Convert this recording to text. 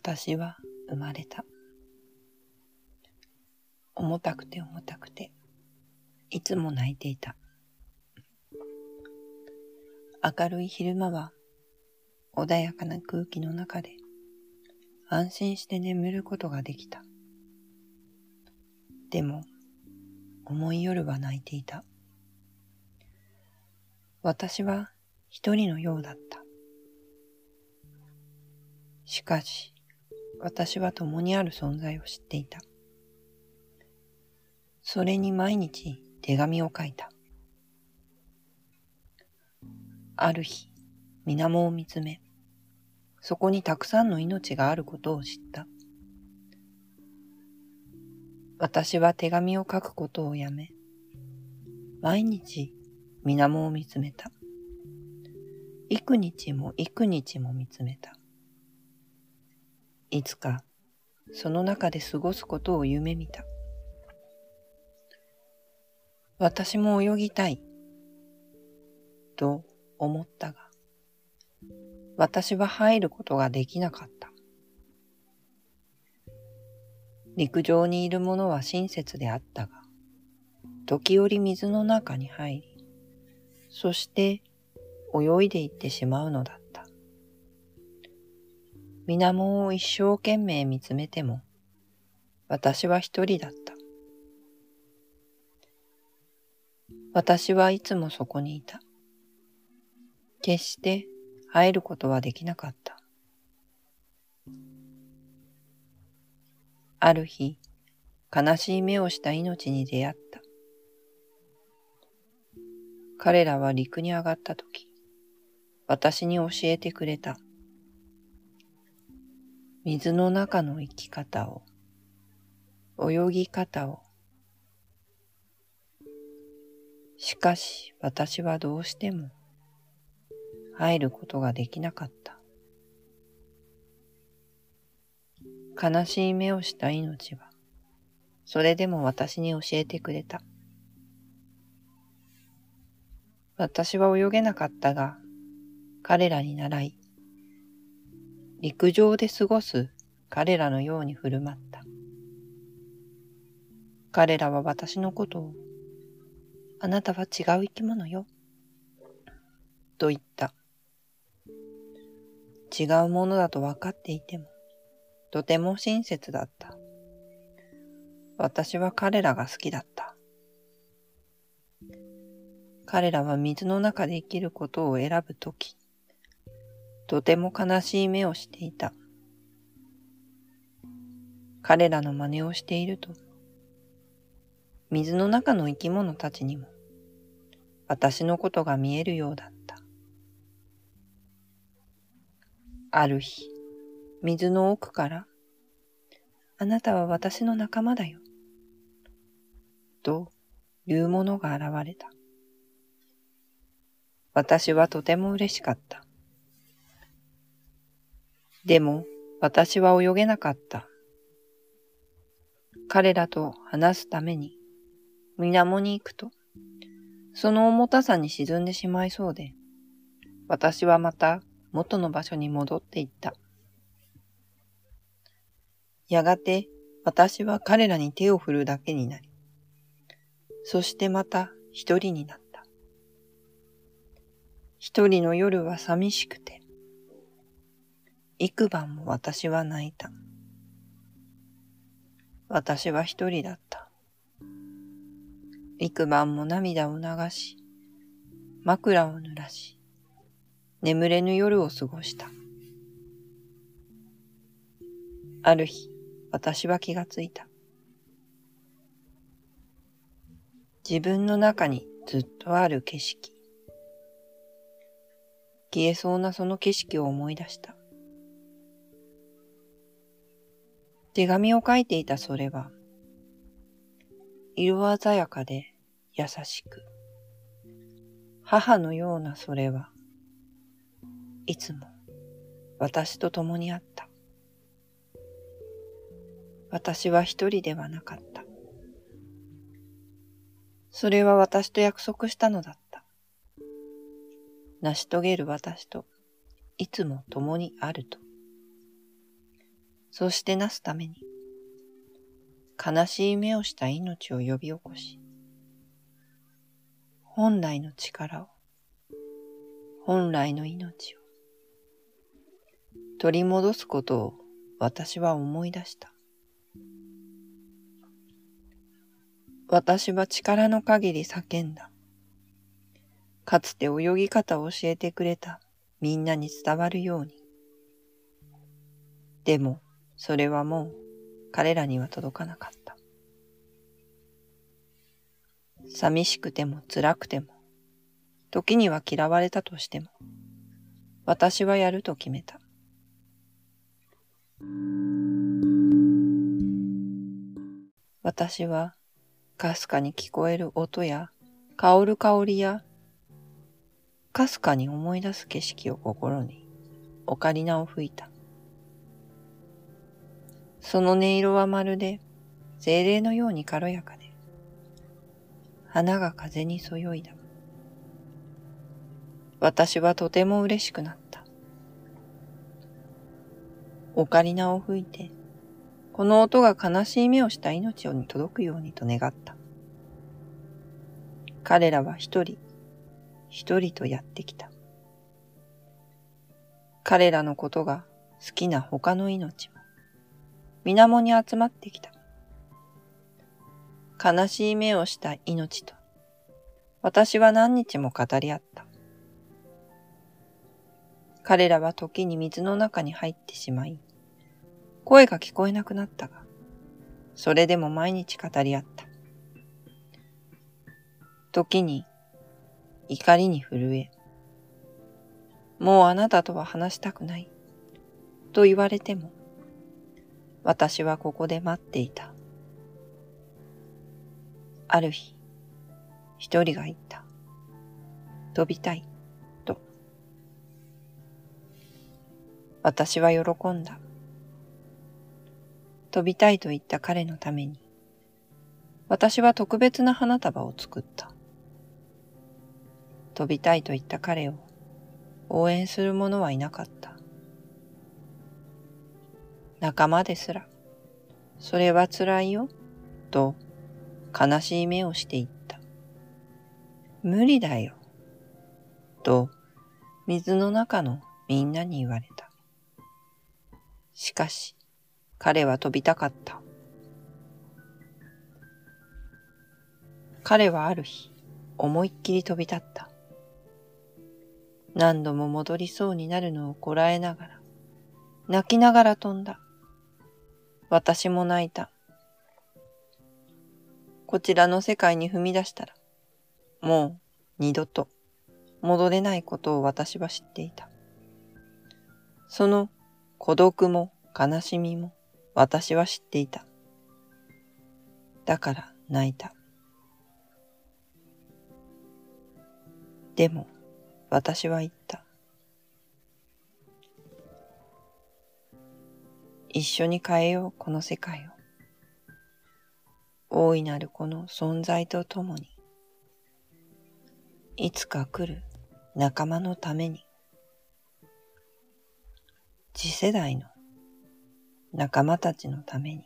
私は生まれた。重たくて重たくて、いつも泣いていた。明るい昼間は、穏やかな空気の中で、安心して眠ることができた。でも、重い夜は泣いていた。私は一人のようだった。しかし、私は共にある存在を知っていた。それに毎日手紙を書いた。ある日、水面を見つめ、そこにたくさんの命があることを知った。私は手紙を書くことをやめ、毎日水面を見つめた。幾日も幾日も見つめた。いつかその中で過ごすことを夢見た。私も泳ぎたい、と思ったが、私は入ることができなかった。陸上にいる者は親切であったが、時折水の中に入り、そして泳いでいってしまうのだった。水面を一生懸命見つめても、私は一人だった。私はいつもそこにいた。決して入ることはできなかった。ある日、悲しい目をした命に出会った。彼らは陸に上がったとき、私に教えてくれた。水の中の生き方を、泳ぎ方を。しかし私はどうしても入ることができなかった。悲しい目をした命は、それでも私に教えてくれた。私は泳げなかったが、彼らに習い、陸上で過ごす彼らのように振る舞った。彼らは私のことを、あなたは違う生き物よ、と言った。違うものだと分かっていても、とても親切だった。私は彼らが好きだった。彼らは水の中で生きることを選ぶとき、とても悲しい目をしていた。彼らの真似をしていると、水の中の生き物たちにも、私のことが見えるようだった。ある日、水の奥から、あなたは私の仲間だよ。というものが現れた。私はとても嬉しかった。でも私は泳げなかった。彼らと話すために水面に行くと、その重たさに沈んでしまいそうで、私はまた元の場所に戻っていった。やがて私は彼らに手を振るだけになり、そしてまた一人になった。一人の夜は寂しくて、幾晩も私は泣いた。私は一人だった。幾晩も涙を流し、枕を濡らし、眠れぬ夜を過ごした。ある日、私は気がついた。自分の中にずっとある景色。消えそうなその景色を思い出した。手紙を書いていたそれは、色鮮やかで優しく、母のようなそれは、いつも私と共にあった。私は一人ではなかった。それは私と約束したのだった。成し遂げる私といつも共にあると。そしてなすために、悲しい目をした命を呼び起こし、本来の力を、本来の命を取り戻すことを私は思い出した。私は力の限り叫んだ。かつて泳ぎ方を教えてくれたみんなに伝わるように。でも、それはもう彼らには届かなかった。寂しくても辛くても、時には嫌われたとしても、私はやると決めた。私はかすかに聞こえる音や香る香りやかすかに思い出す景色を心にオカリナを吹いた。その音色はまるで精霊のように軽やかで、花が風にそよいだ。私はとても嬉しくなった。オカリナを吹いて、この音が悲しい目をした命に届くようにと願った。彼らは一人、一人とやってきた。彼らのことが好きな他の命も、水面に集まってきた。悲しい目をした命と、私は何日も語り合った。彼らは時に水の中に入ってしまい、声が聞こえなくなったが、それでも毎日語り合った。時に怒りに震え、もうあなたとは話したくない、と言われても、私はここで待っていた。ある日、一人が言った。飛びたい、と。私は喜んだ。飛びたいと言った彼のために、私は特別な花束を作った。飛びたいと言った彼を応援する者はいなかった。仲間ですら、それは辛いよ、と悲しい目をして言った。無理だよ、と水の中のみんなに言われた。しかし、彼は飛びたかった。彼はある日、思いっきり飛び立った。何度も戻りそうになるのをこらえながら、泣きながら飛んだ。私も泣いた。こちらの世界に踏み出したら、もう二度と戻れないことを私は知っていた。その孤独も悲しみも私は知っていた。だから泣いた。でも私は言った。一緒に変えようこの世界を。大いなるこの存在とともに。いつか来る仲間のために。次世代の仲間たちのために